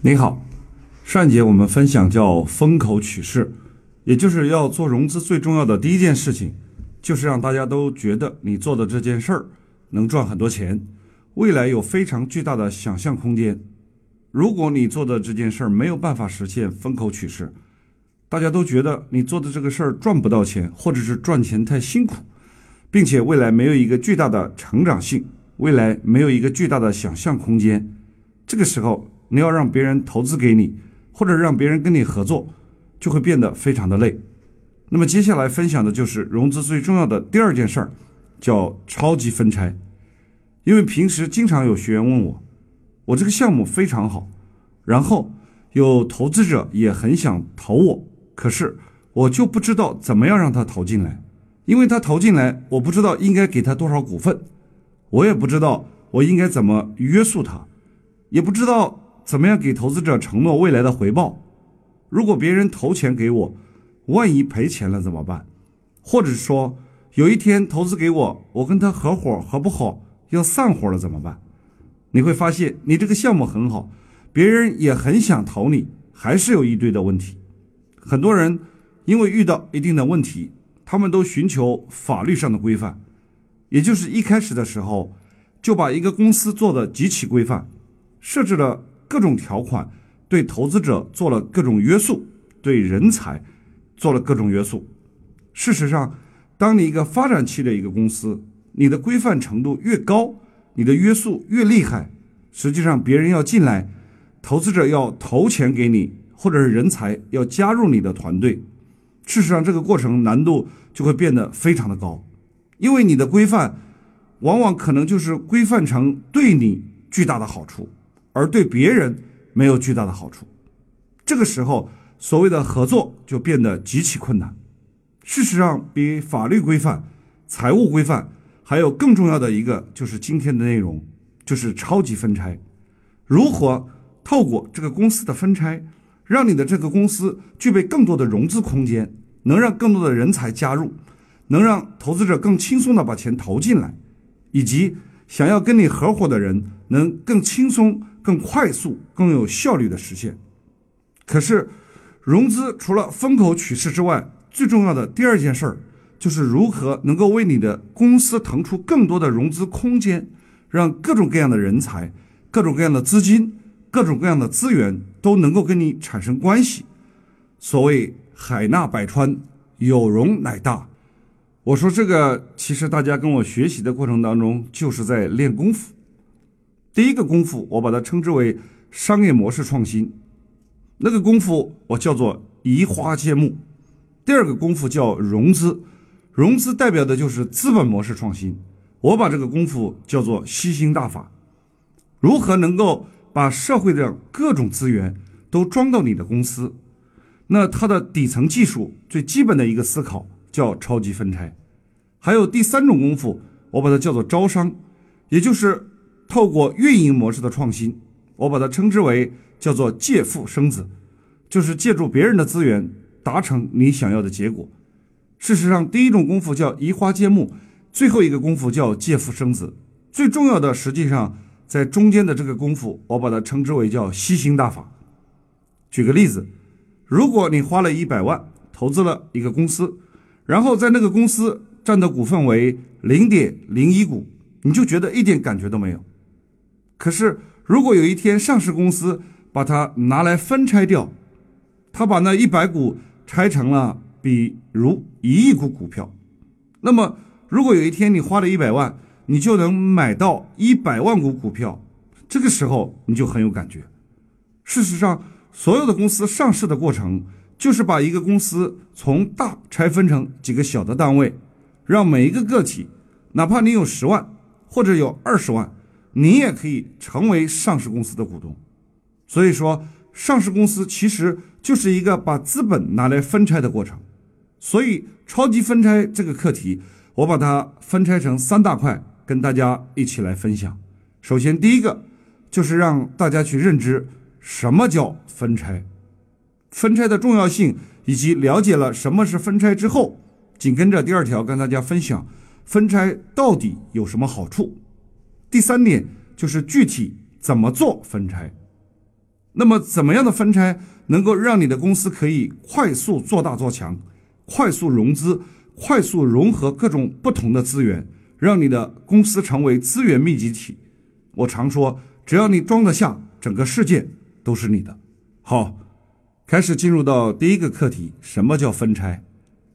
你好，上一节我们分享叫风口取势，也就是要做融资最重要的第一件事情，就是让大家都觉得你做的这件事儿能赚很多钱，未来有非常巨大的想象空间。如果你做的这件事儿没有办法实现风口取势，大家都觉得你做的这个事儿赚不到钱，或者是赚钱太辛苦，并且未来没有一个巨大的成长性，未来没有一个巨大的想象空间，这个时候。你要让别人投资给你，或者让别人跟你合作，就会变得非常的累。那么接下来分享的就是融资最重要的第二件事儿，叫超级分拆。因为平时经常有学员问我，我这个项目非常好，然后有投资者也很想投我，可是我就不知道怎么样让他投进来，因为他投进来，我不知道应该给他多少股份，我也不知道我应该怎么约束他，也不知道。怎么样给投资者承诺未来的回报？如果别人投钱给我，万一赔钱了怎么办？或者说有一天投资给我，我跟他合伙合不好，要散伙了怎么办？你会发现你这个项目很好，别人也很想投你，还是有一堆的问题。很多人因为遇到一定的问题，他们都寻求法律上的规范，也就是一开始的时候就把一个公司做的极其规范，设置了。各种条款对投资者做了各种约束，对人才做了各种约束。事实上，当你一个发展期的一个公司，你的规范程度越高，你的约束越厉害，实际上别人要进来，投资者要投钱给你，或者是人才要加入你的团队，事实上这个过程难度就会变得非常的高，因为你的规范往往可能就是规范成对你巨大的好处。而对别人没有巨大的好处，这个时候所谓的合作就变得极其困难。事实上，比法律规范、财务规范还有更重要的一个，就是今天的内容，就是超级分拆。如何透过这个公司的分拆，让你的这个公司具备更多的融资空间，能让更多的人才加入，能让投资者更轻松地把钱投进来，以及想要跟你合伙的人能更轻松。更快速、更有效率的实现。可是，融资除了风口趋势之外，最重要的第二件事儿，就是如何能够为你的公司腾出更多的融资空间，让各种各样的人才、各种各样的资金、各种各样的资源都能够跟你产生关系。所谓海纳百川，有容乃大。我说这个，其实大家跟我学习的过程当中，就是在练功夫。第一个功夫，我把它称之为商业模式创新，那个功夫我叫做移花接木。第二个功夫叫融资，融资代表的就是资本模式创新，我把这个功夫叫做吸星大法。如何能够把社会的各种资源都装到你的公司？那它的底层技术最基本的一个思考叫超级分拆。还有第三种功夫，我把它叫做招商，也就是。透过运营模式的创新，我把它称之为叫做借腹生子，就是借助别人的资源达成你想要的结果。事实上，第一种功夫叫移花接木，最后一个功夫叫借腹生子。最重要的，实际上在中间的这个功夫，我把它称之为叫吸星大法。举个例子，如果你花了一百万投资了一个公司，然后在那个公司占的股份为零点零一股，你就觉得一点感觉都没有。可是，如果有一天上市公司把它拿来分拆掉，他把那一百股拆成了比如一亿股股票，那么如果有一天你花了一百万，你就能买到一百万股股票，这个时候你就很有感觉。事实上，所有的公司上市的过程，就是把一个公司从大拆分成几个小的单位，让每一个个体，哪怕你有十万或者有二十万。你也可以成为上市公司的股东，所以说上市公司其实就是一个把资本拿来分拆的过程。所以超级分拆这个课题，我把它分拆成三大块，跟大家一起来分享。首先，第一个就是让大家去认知什么叫分拆，分拆的重要性，以及了解了什么是分拆之后，紧跟着第二条跟大家分享分拆到底有什么好处。第三点就是具体怎么做分拆。那么，怎么样的分拆能够让你的公司可以快速做大做强，快速融资，快速融合各种不同的资源，让你的公司成为资源密集体？我常说，只要你装得下，整个世界都是你的。好，开始进入到第一个课题：什么叫分拆？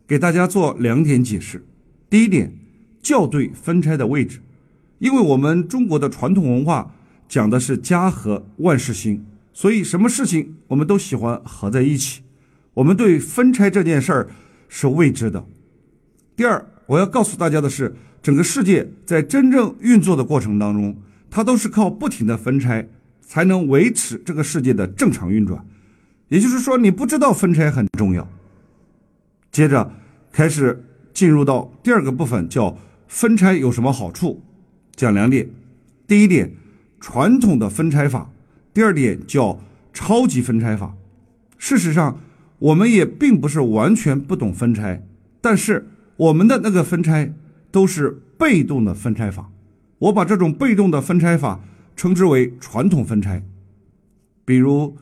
给大家做两点解释。第一点，校对分拆的位置，因为我们中国的传统文化讲的是家和万事兴。所以，什么事情我们都喜欢合在一起。我们对分拆这件事儿是未知的。第二，我要告诉大家的是，整个世界在真正运作的过程当中，它都是靠不停的分拆才能维持这个世界的正常运转。也就是说，你不知道分拆很重要。接着开始进入到第二个部分，叫分拆有什么好处？讲两点。第一点，传统的分拆法。第二点叫超级分拆法。事实上，我们也并不是完全不懂分拆，但是我们的那个分拆都是被动的分拆法。我把这种被动的分拆法称之为传统分拆。比如，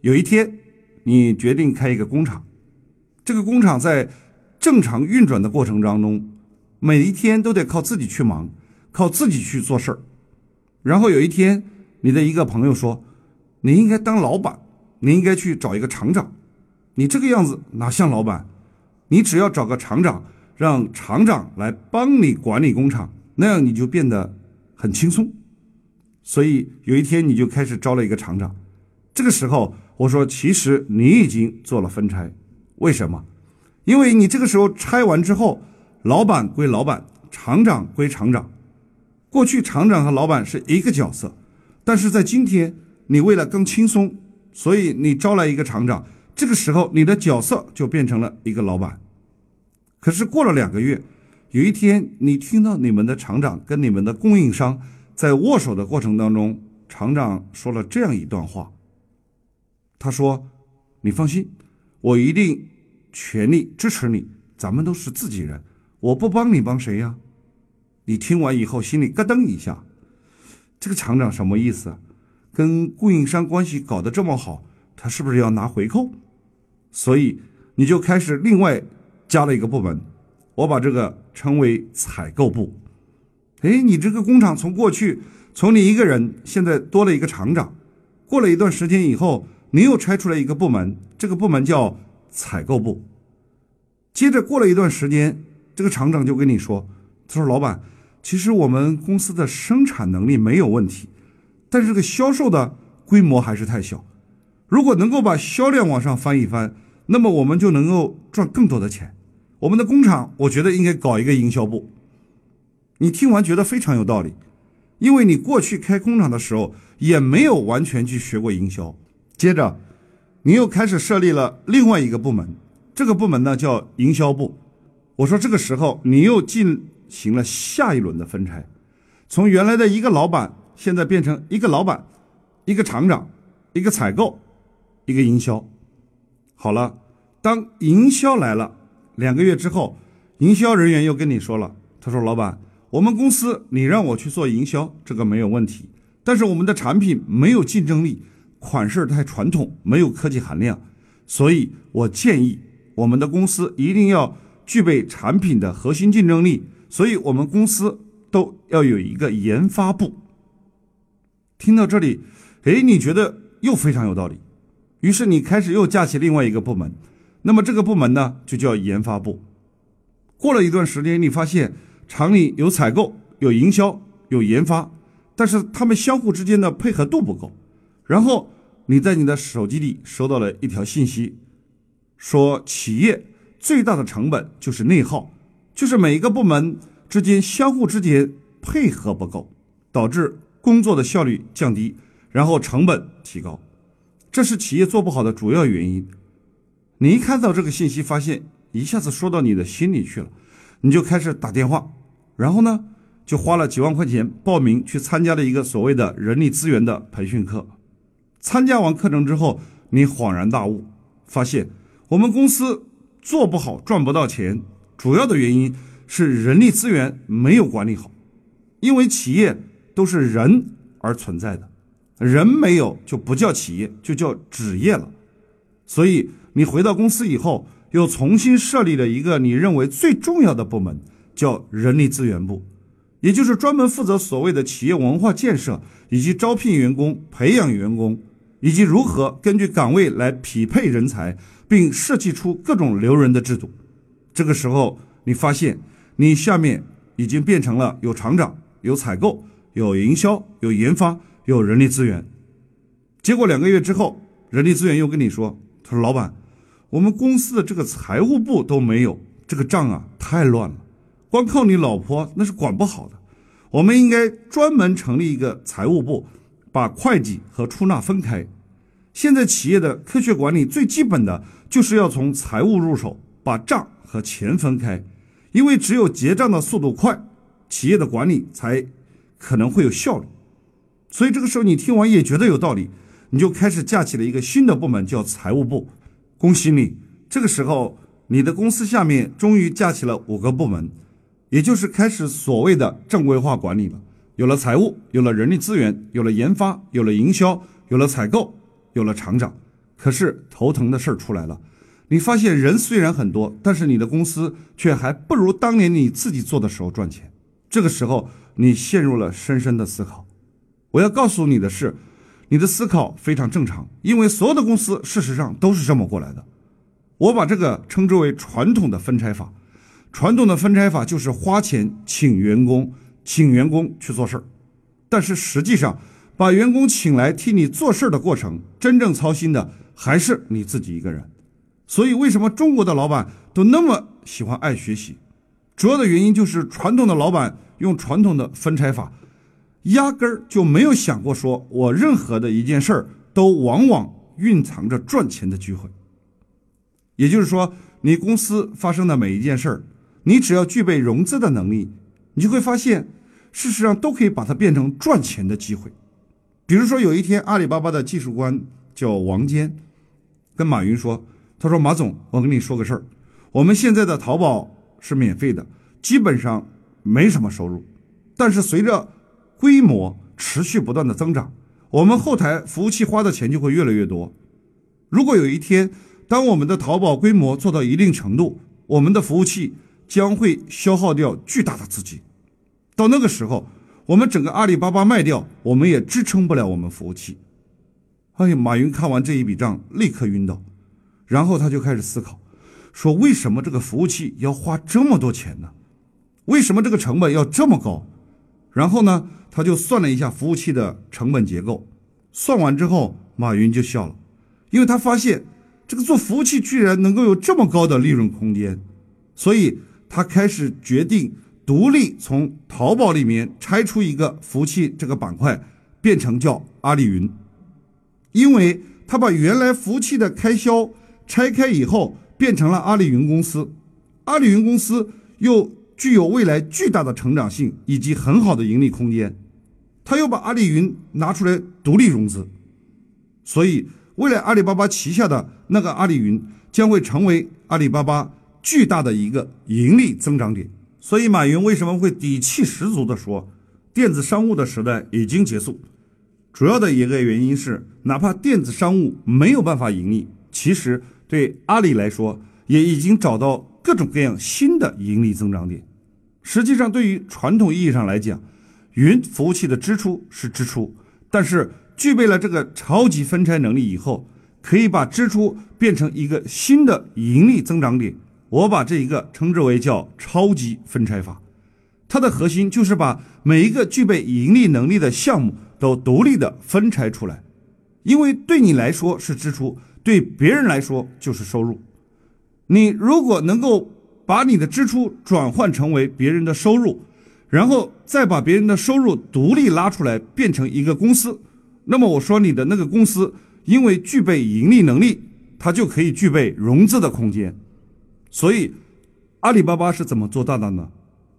有一天你决定开一个工厂，这个工厂在正常运转的过程当中，每一天都得靠自己去忙，靠自己去做事儿。然后有一天，你的一个朋友说。你应该当老板，你应该去找一个厂长。你这个样子哪像老板？你只要找个厂长，让厂长来帮你管理工厂，那样你就变得很轻松。所以有一天你就开始招了一个厂长。这个时候我说，其实你已经做了分拆。为什么？因为你这个时候拆完之后，老板归老板，厂长归厂长。过去厂长和老板是一个角色，但是在今天。你为了更轻松，所以你招来一个厂长。这个时候，你的角色就变成了一个老板。可是过了两个月，有一天，你听到你们的厂长跟你们的供应商在握手的过程当中，厂长说了这样一段话。他说：“你放心，我一定全力支持你。咱们都是自己人，我不帮你帮谁呀？”你听完以后，心里咯噔一下，这个厂长什么意思？跟供应商关系搞得这么好，他是不是要拿回扣？所以你就开始另外加了一个部门，我把这个称为采购部。哎，你这个工厂从过去从你一个人，现在多了一个厂长。过了一段时间以后，你又拆出来一个部门，这个部门叫采购部。接着过了一段时间，这个厂长就跟你说：“他说老板，其实我们公司的生产能力没有问题。”但是这个销售的规模还是太小，如果能够把销量往上翻一翻，那么我们就能够赚更多的钱。我们的工厂，我觉得应该搞一个营销部。你听完觉得非常有道理，因为你过去开工厂的时候也没有完全去学过营销。接着，你又开始设立了另外一个部门，这个部门呢叫营销部。我说这个时候你又进行了下一轮的分拆，从原来的一个老板。现在变成一个老板，一个厂长，一个采购，一个营销。好了，当营销来了，两个月之后，营销人员又跟你说了，他说：“老板，我们公司你让我去做营销，这个没有问题，但是我们的产品没有竞争力，款式太传统，没有科技含量，所以我建议我们的公司一定要具备产品的核心竞争力，所以我们公司都要有一个研发部。”听到这里，哎，你觉得又非常有道理，于是你开始又架起另外一个部门，那么这个部门呢就叫研发部。过了一段时间，你发现厂里有采购、有营销、有研发，但是他们相互之间的配合度不够。然后你在你的手机里收到了一条信息，说企业最大的成本就是内耗，就是每一个部门之间相互之间配合不够，导致。工作的效率降低，然后成本提高，这是企业做不好的主要原因。你一看到这个信息，发现一下子说到你的心里去了，你就开始打电话，然后呢，就花了几万块钱报名去参加了一个所谓的人力资源的培训课。参加完课程之后，你恍然大悟，发现我们公司做不好，赚不到钱，主要的原因是人力资源没有管理好，因为企业。都是人而存在的，人没有就不叫企业，就叫纸业了。所以你回到公司以后，又重新设立了一个你认为最重要的部门，叫人力资源部，也就是专门负责所谓的企业文化建设，以及招聘员工、培养员工，以及如何根据岗位来匹配人才，并设计出各种留人的制度。这个时候，你发现你下面已经变成了有厂长、有采购、有营销、有研发、有人力资源。结果两个月之后，人力资源又跟你说：“他说老板，我们公司的这个财务部都没有，这个账啊太乱了，光靠你老婆那是管不好的。我们应该专门成立一个财务部，把会计和出纳分开。现在企业的科学管理最基本的就是要从财务入手，把账。”和钱分开，因为只有结账的速度快，企业的管理才可能会有效率。所以这个时候你听完也觉得有道理，你就开始架起了一个新的部门，叫财务部。恭喜你，这个时候你的公司下面终于架起了五个部门，也就是开始所谓的正规化管理了。有了财务，有了人力资源，有了研发，有了营销，有了采购，有了厂长。可是头疼的事儿出来了。你发现人虽然很多，但是你的公司却还不如当年你自己做的时候赚钱。这个时候，你陷入了深深的思考。我要告诉你的是，你的思考非常正常，因为所有的公司事实上都是这么过来的。我把这个称之为传统的分拆法。传统的分拆法就是花钱请员工，请员工去做事儿。但是实际上，把员工请来替你做事儿的过程，真正操心的还是你自己一个人。所以，为什么中国的老板都那么喜欢爱学习？主要的原因就是传统的老板用传统的分拆法，压根儿就没有想过说，我任何的一件事儿都往往蕴藏着赚钱的机会。也就是说，你公司发生的每一件事儿，你只要具备融资的能力，你就会发现，事实上都可以把它变成赚钱的机会。比如说，有一天，阿里巴巴的技术官叫王坚，跟马云说。他说：“马总，我跟你说个事儿，我们现在的淘宝是免费的，基本上没什么收入。但是随着规模持续不断的增长，我们后台服务器花的钱就会越来越多。如果有一天，当我们的淘宝规模做到一定程度，我们的服务器将会消耗掉巨大的资金。到那个时候，我们整个阿里巴巴卖掉，我们也支撑不了我们服务器。”哎呀，马云看完这一笔账，立刻晕倒。然后他就开始思考，说为什么这个服务器要花这么多钱呢？为什么这个成本要这么高？然后呢，他就算了一下服务器的成本结构，算完之后，马云就笑了，因为他发现这个做服务器居然能够有这么高的利润空间，所以他开始决定独立从淘宝里面拆出一个服务器这个板块，变成叫阿里云，因为他把原来服务器的开销。拆开以后变成了阿里云公司，阿里云公司又具有未来巨大的成长性以及很好的盈利空间，他又把阿里云拿出来独立融资，所以未来阿里巴巴旗下的那个阿里云将会成为阿里巴巴巨大的一个盈利增长点。所以马云为什么会底气十足地说，电子商务的时代已经结束？主要的一个原因是，哪怕电子商务没有办法盈利，其实。对阿里来说，也已经找到各种各样新的盈利增长点。实际上，对于传统意义上来讲，云服务器的支出是支出，但是具备了这个超级分拆能力以后，可以把支出变成一个新的盈利增长点。我把这一个称之为叫超级分拆法。它的核心就是把每一个具备盈利能力的项目都独立的分拆出来，因为对你来说是支出。对别人来说就是收入。你如果能够把你的支出转换成为别人的收入，然后再把别人的收入独立拉出来变成一个公司，那么我说你的那个公司因为具备盈利能力，它就可以具备融资的空间。所以，阿里巴巴是怎么做到的呢？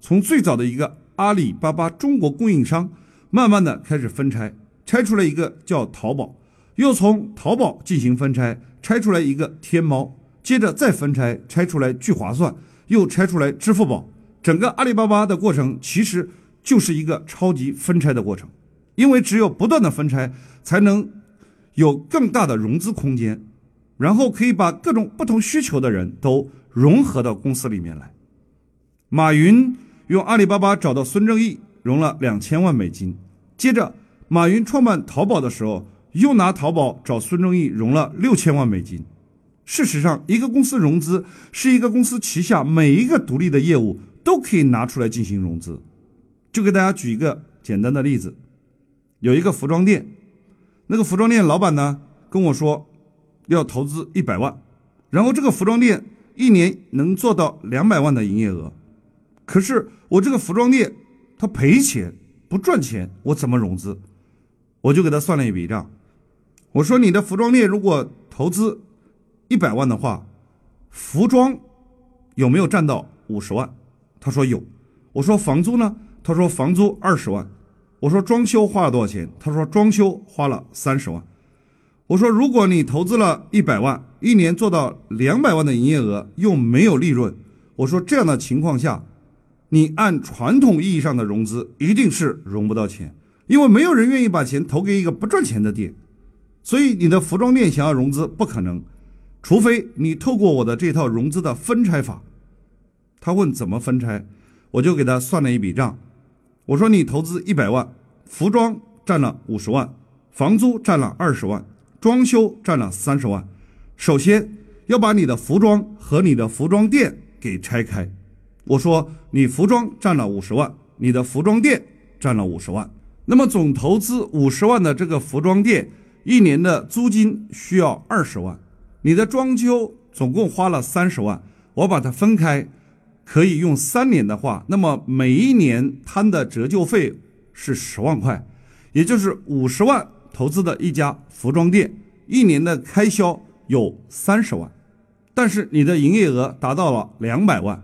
从最早的一个阿里巴巴中国供应商，慢慢的开始分拆，拆出来一个叫淘宝。又从淘宝进行分拆，拆出来一个天猫，接着再分拆，拆出来聚划算，又拆出来支付宝。整个阿里巴巴的过程其实就是一个超级分拆的过程，因为只有不断的分拆，才能有更大的融资空间，然后可以把各种不同需求的人都融合到公司里面来。马云用阿里巴巴找到孙正义，融了两千万美金。接着，马云创办淘宝的时候，又拿淘宝找孙正义融了六千万美金。事实上，一个公司融资是一个公司旗下每一个独立的业务都可以拿出来进行融资。就给大家举一个简单的例子，有一个服装店，那个服装店老板呢跟我说要投资一百万，然后这个服装店一年能做到两百万的营业额，可是我这个服装店它赔钱不赚钱，我怎么融资？我就给他算了一笔账，我说你的服装店如果投资一百万的话，服装有没有占到五十万？他说有。我说房租呢？他说房租二十万，我说装修花了多少钱？他说装修花了三十万。我说如果你投资了一百万，一年做到两百万的营业额又没有利润，我说这样的情况下，你按传统意义上的融资一定是融不到钱，因为没有人愿意把钱投给一个不赚钱的店，所以你的服装店想要融资不可能，除非你透过我的这套融资的分拆法。他问怎么分拆，我就给他算了一笔账。我说你投资一百万，服装占了五十万，房租占了二十万，装修占了三十万。首先要把你的服装和你的服装店给拆开。我说你服装占了五十万，你的服装店占了五十万。那么总投资五十万的这个服装店，一年的租金需要二十万，你的装修总共花了三十万。我把它分开。可以用三年的话，那么每一年摊的折旧费是十万块，也就是五十万投资的一家服装店，一年的开销有三十万，但是你的营业额达到了两百万。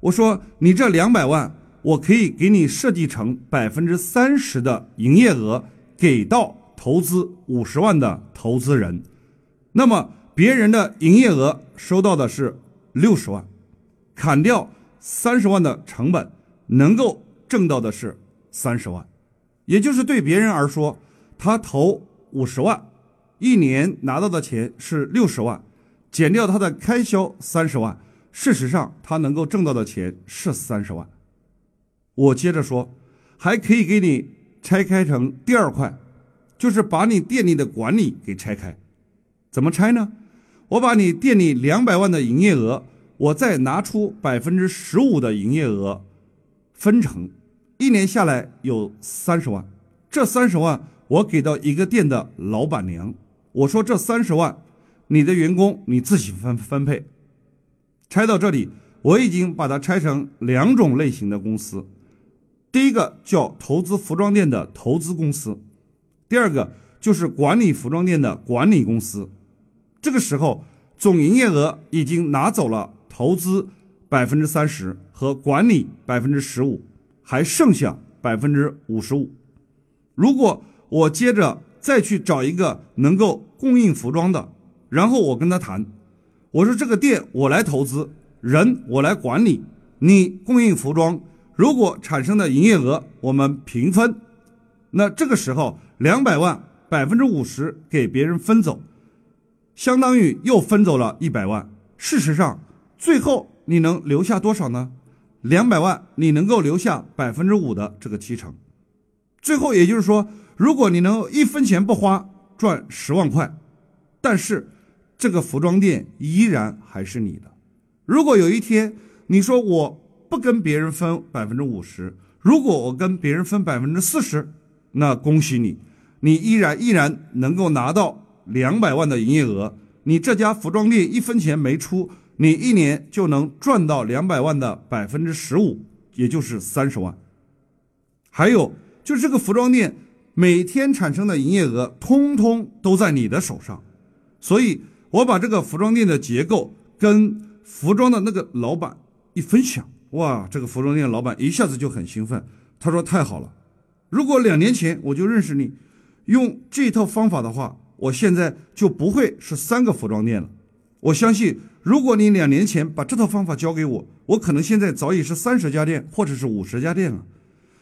我说你这两百万，我可以给你设计成百分之三十的营业额给到投资五十万的投资人，那么别人的营业额收到的是六十万。砍掉三十万的成本，能够挣到的是三十万，也就是对别人而说，他投五十万，一年拿到的钱是六十万，减掉他的开销三十万，事实上他能够挣到的钱是三十万。我接着说，还可以给你拆开成第二块，就是把你店里的管理给拆开，怎么拆呢？我把你店里两百万的营业额。我再拿出百分之十五的营业额，分成，一年下来有三十万。这三十万我给到一个店的老板娘，我说这三十万，你的员工你自己分分配。拆到这里，我已经把它拆成两种类型的公司，第一个叫投资服装店的投资公司，第二个就是管理服装店的管理公司。这个时候总营业额已经拿走了。投资百分之三十和管理百分之十五，还剩下百分之五十五。如果我接着再去找一个能够供应服装的，然后我跟他谈，我说这个店我来投资，人我来管理，你供应服装，如果产生的营业额我们平分，那这个时候两百万百分之五十给别人分走，相当于又分走了一百万。事实上。最后你能留下多少呢？两百万，你能够留下百分之五的这个提成。最后也就是说，如果你能一分钱不花赚十万块，但是这个服装店依然还是你的。如果有一天你说我不跟别人分百分之五十，如果我跟别人分百分之四十，那恭喜你，你依然依然能够拿到两百万的营业额。你这家服装店一分钱没出。你一年就能赚到两百万的百分之十五，也就是三十万。还有就是这个服装店每天产生的营业额，通通都在你的手上。所以我把这个服装店的结构跟服装的那个老板一分享，哇，这个服装店老板一下子就很兴奋。他说：“太好了，如果两年前我就认识你，用这套方法的话，我现在就不会是三个服装店了。我相信。”如果你两年前把这套方法教给我，我可能现在早已是三十家店或者是五十家店了，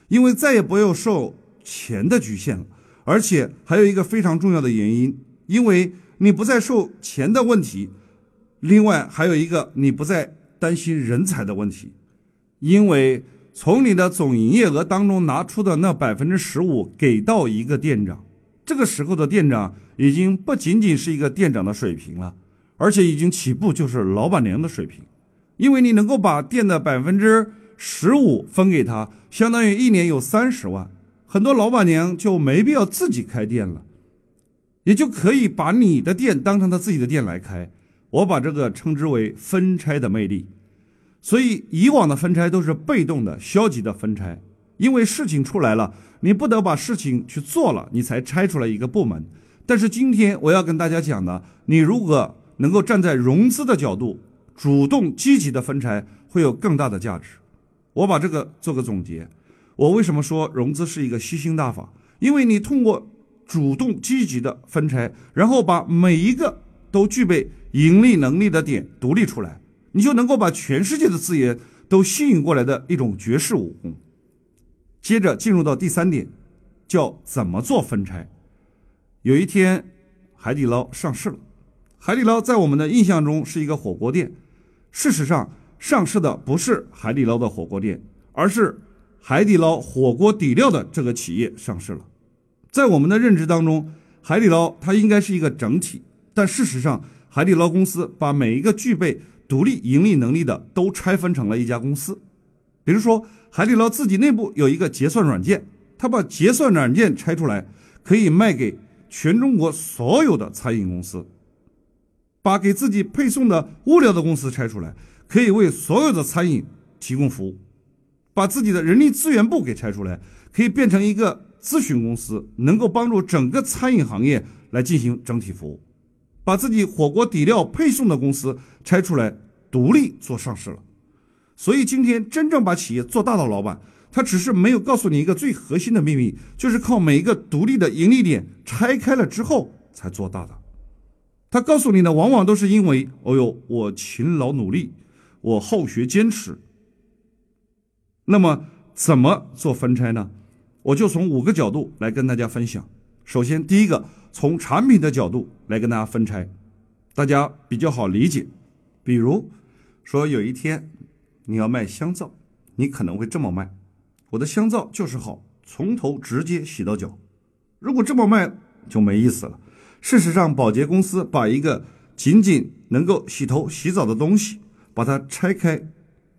因为再也不要受钱的局限了，而且还有一个非常重要的原因，因为你不再受钱的问题，另外还有一个你不再担心人才的问题，因为从你的总营业额当中拿出的那百分之十五给到一个店长，这个时候的店长已经不仅仅是一个店长的水平了，而且已经起步就是老板娘的水平，因为你能够把店的百分之十五分给他，相当于一年有三十万。很多老板娘就没必要自己开店了，也就可以把你的店当成他自己的店来开。我把这个称之为分拆的魅力。所以以往的分拆都是被动的、消极的分拆，因为事情出来了，你不得把事情去做了，你才拆出来一个部门。但是今天我要跟大家讲的，你如果能够站在融资的角度，主动积极的分拆，会有更大的价值。我把这个做个总结。我为什么说融资是一个吸星大法？因为你通过主动积极的分拆，然后把每一个都具备盈利能力的点独立出来，你就能够把全世界的资源都吸引过来的一种绝世武功。接着进入到第三点，叫怎么做分拆。有一天，海底捞上市了。海底捞在我们的印象中是一个火锅店，事实上上市的不是海底捞的火锅店，而是。海底捞火锅底料的这个企业上市了，在我们的认知当中，海底捞它应该是一个整体，但事实上，海底捞公司把每一个具备独立盈利能力的都拆分成了一家公司。比如说，海底捞自己内部有一个结算软件，它把结算软件拆出来，可以卖给全中国所有的餐饮公司；把给自己配送的物流的公司拆出来，可以为所有的餐饮提供服务。把自己的人力资源部给拆出来，可以变成一个咨询公司，能够帮助整个餐饮行业来进行整体服务。把自己火锅底料配送的公司拆出来，独立做上市了。所以今天真正把企业做大的老板，他只是没有告诉你一个最核心的秘密，就是靠每一个独立的盈利点拆开了之后才做大的。他告诉你的往往都是因为，哦呦，我勤劳努力，我好学坚持。那么怎么做分拆呢？我就从五个角度来跟大家分享。首先，第一个从产品的角度来跟大家分拆，大家比较好理解。比如说，有一天你要卖香皂，你可能会这么卖：我的香皂就是好，从头直接洗到脚。如果这么卖就没意思了。事实上，保洁公司把一个仅仅能够洗头洗澡的东西，把它拆开，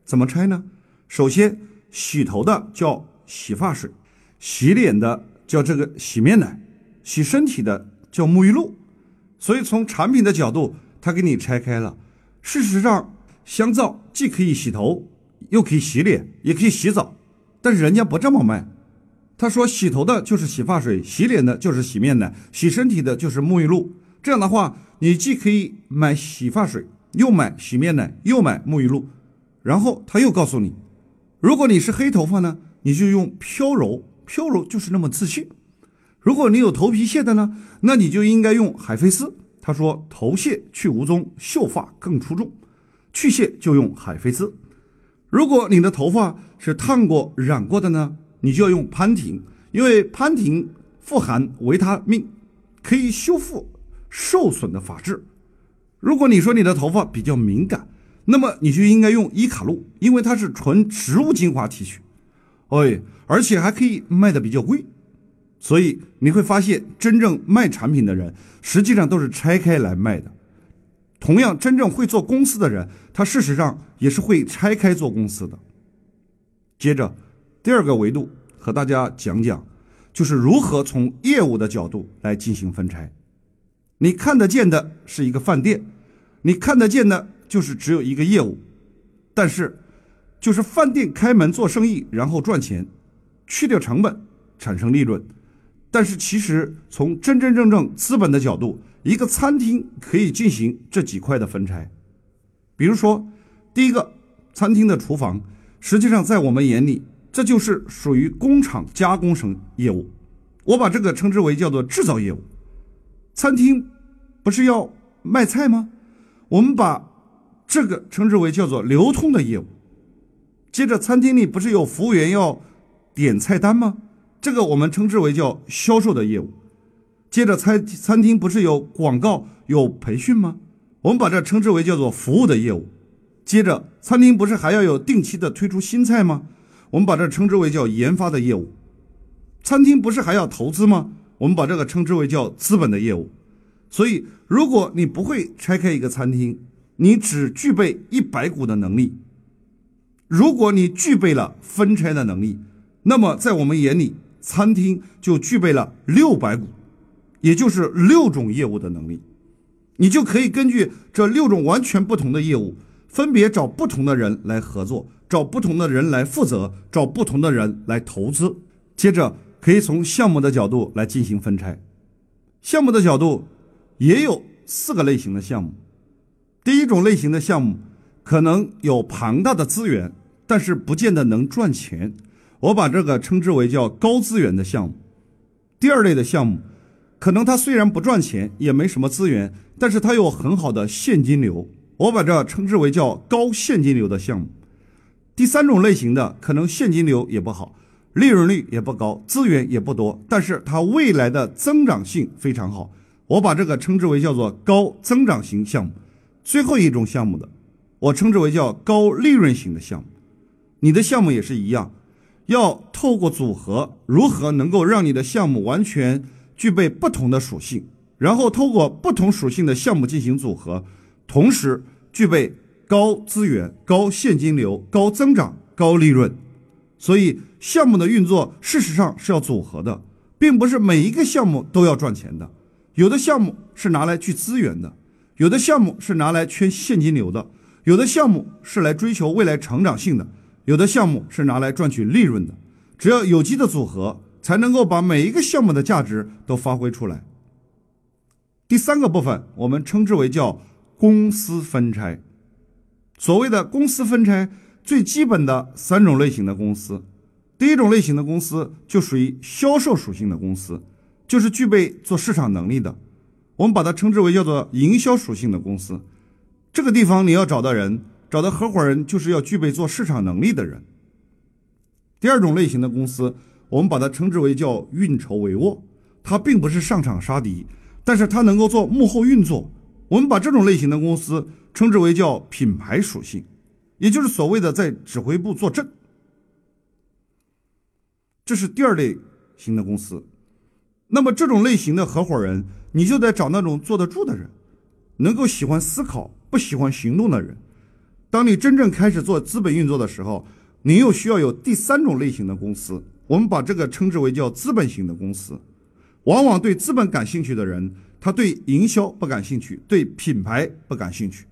怎么拆呢？首先。洗头的叫洗发水，洗脸的叫这个洗面奶，洗身体的叫沐浴露。所以从产品的角度，它给你拆开了。事实上，香皂既可以洗头，又可以洗脸，也可以洗澡。但是人家不这么卖，他说洗头的就是洗发水，洗脸的就是洗面奶，洗身体的就是沐浴露。这样的话，你既可以买洗发水，又买洗面奶，又买沐浴露。然后他又告诉你。如果你是黑头发呢，你就用飘柔，飘柔就是那么自信。如果你有头皮屑的呢，那你就应该用海飞丝。他说头屑去无踪，秀发更出众，去屑就用海飞丝。如果你的头发是烫过、染过的呢，你就要用潘婷，因为潘婷富含维他命，可以修复受损的发质。如果你说你的头发比较敏感，那么你就应该用伊卡露，因为它是纯植物精华提取，哎，而且还可以卖的比较贵，所以你会发现，真正卖产品的人实际上都是拆开来卖的。同样，真正会做公司的人，他事实上也是会拆开做公司的。接着，第二个维度和大家讲讲，就是如何从业务的角度来进行分拆。你看得见的是一个饭店，你看得见的。就是只有一个业务，但是就是饭店开门做生意，然后赚钱，去掉成本，产生利润。但是其实从真真正正资本的角度，一个餐厅可以进行这几块的分拆。比如说，第一个，餐厅的厨房，实际上在我们眼里，这就是属于工厂加工型业务。我把这个称之为叫做制造业务。餐厅不是要卖菜吗？我们把这个称之为叫做流通的业务。接着，餐厅里不是有服务员要点菜单吗？这个我们称之为叫销售的业务。接着餐餐厅不是有广告有培训吗？我们把这称之为叫做服务的业务。接着餐厅不是还要有定期的推出新菜吗？我们把这称之为叫研发的业务。餐厅不是还要投资吗？我们把这个称之为叫资本的业务。所以，如果你不会拆开一个餐厅，你只具备一百股的能力；如果你具备了分拆的能力，那么在我们眼里，餐厅就具备了六百股，也就是六种业务的能力。你就可以根据这六种完全不同的业务，分别找不同的人来合作，找不同的人来负责，找不同的人来投资。接着。可以从项目的角度来进行分拆，项目的角度也有四个类型的项目。第一种类型的项目可能有庞大的资源，但是不见得能赚钱，我把这个称之为叫高资源的项目。第二类的项目，可能它虽然不赚钱，也没什么资源，但是它有很好的现金流，我把这称之为叫高现金流的项目。第三种类型的可能现金流也不好。利润率也不高，资源也不多，但是它未来的增长性非常好。我把这个称之为叫做高增长型项目。最后一种项目的，我称之为叫高利润型的项目。你的项目也是一样，要透过组合，如何能够让你的项目完全具备不同的属性，然后透过不同属性的项目进行组合，同时具备高资源、高现金流、高增长、高利润。所以。项目的运作事实上是要组合的，并不是每一个项目都要赚钱的。有的项目是拿来聚资源的，有的项目是拿来圈现金流的，有的项目是来追求未来成长性的，有的项目是拿来赚取利润的。只要有机的组合，才能够把每一个项目的价值都发挥出来。第三个部分，我们称之为叫公司分拆。所谓的公司分拆，最基本的三种类型的公司。第一种类型的公司就属于销售属性的公司，就是具备做市场能力的，我们把它称之为叫做营销属性的公司。这个地方你要找到人，找到合伙人，就是要具备做市场能力的人。第二种类型的公司，我们把它称之为叫运筹帷幄，它并不是上场杀敌，但是它能够做幕后运作。我们把这种类型的公司称之为叫品牌属性，也就是所谓的在指挥部坐镇。这是第二类型的公司，那么这种类型的合伙人，你就得找那种坐得住的人，能够喜欢思考、不喜欢行动的人。当你真正开始做资本运作的时候，你又需要有第三种类型的公司，我们把这个称之为叫资本型的公司。往往对资本感兴趣的人，他对营销不感兴趣，对品牌不感兴趣。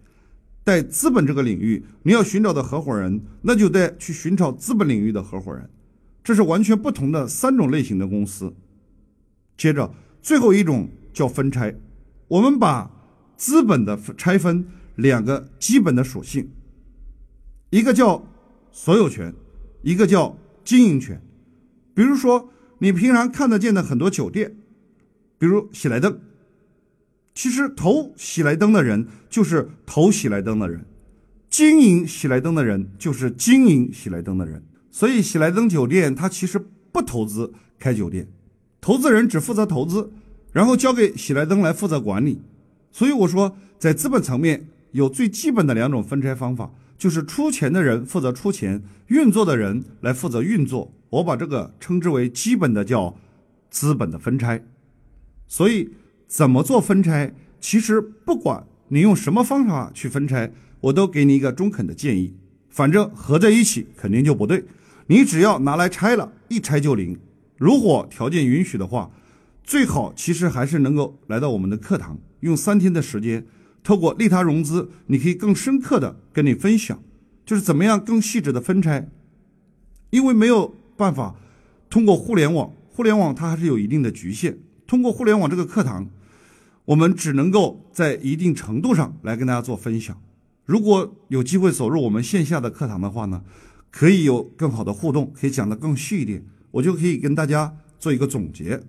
在资本这个领域，你要寻找的合伙人，那就得去寻找资本领域的合伙人。这是完全不同的三种类型的公司。接着，最后一种叫分拆。我们把资本的拆分两个基本的属性，一个叫所有权，一个叫经营权。比如说，你平常看得见的很多酒店，比如喜来登，其实投喜来登的人就是投喜来登的人，经营喜来登的人就是经营喜来登的人。所以，喜来登酒店它其实不投资开酒店，投资人只负责投资，然后交给喜来登来负责管理。所以我说，在资本层面有最基本的两种分拆方法，就是出钱的人负责出钱，运作的人来负责运作。我把这个称之为基本的叫资本的分拆。所以，怎么做分拆，其实不管你用什么方法去分拆，我都给你一个中肯的建议。反正合在一起肯定就不对。你只要拿来拆了，一拆就灵。如果条件允许的话，最好其实还是能够来到我们的课堂，用三天的时间，透过利他融资，你可以更深刻的跟你分享，就是怎么样更细致的分拆。因为没有办法通过互联网，互联网它还是有一定的局限。通过互联网这个课堂，我们只能够在一定程度上来跟大家做分享。如果有机会走入我们线下的课堂的话呢？可以有更好的互动，可以讲得更细一点，我就可以跟大家做一个总结。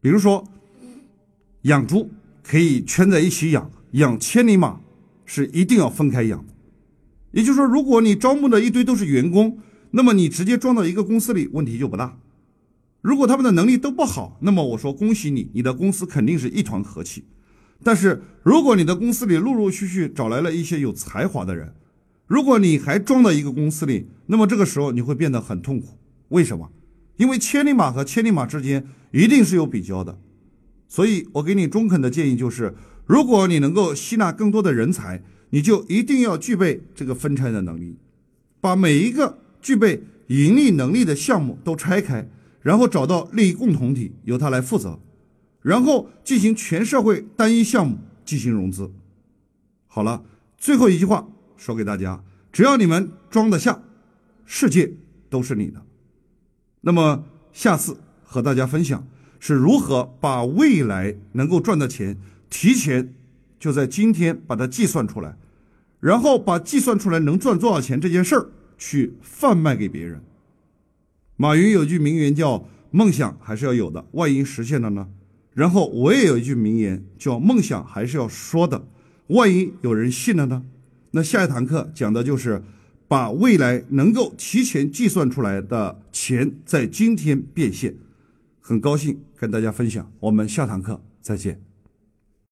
比如说，养猪可以圈在一起养，养千里马是一定要分开养。也就是说，如果你招募的一堆都是员工，那么你直接装到一个公司里问题就不大。如果他们的能力都不好，那么我说恭喜你，你的公司肯定是一团和气。但是如果你的公司里陆陆续续找来了一些有才华的人，如果你还装到一个公司里，那么这个时候你会变得很痛苦。为什么？因为千里马和千里马之间一定是有比较的。所以我给你中肯的建议就是，如果你能够吸纳更多的人才，你就一定要具备这个分拆的能力，把每一个具备盈利能力的项目都拆开，然后找到利益共同体，由他来负责，然后进行全社会单一项目进行融资。好了，最后一句话说给大家：只要你们装得下，世界都是你的。那么下次和大家分享是如何把未来能够赚的钱提前就在今天把它计算出来。然后把计算出来能赚多少钱这件事儿去贩卖给别人。马云有句名言叫“梦想还是要有的，万一实现了呢？”然后我也有一句名言叫“梦想还是要说的，万一有人信了呢？”那下一堂课讲的就是把未来能够提前计算出来的钱在今天变现。很高兴跟大家分享，我们下堂课再见。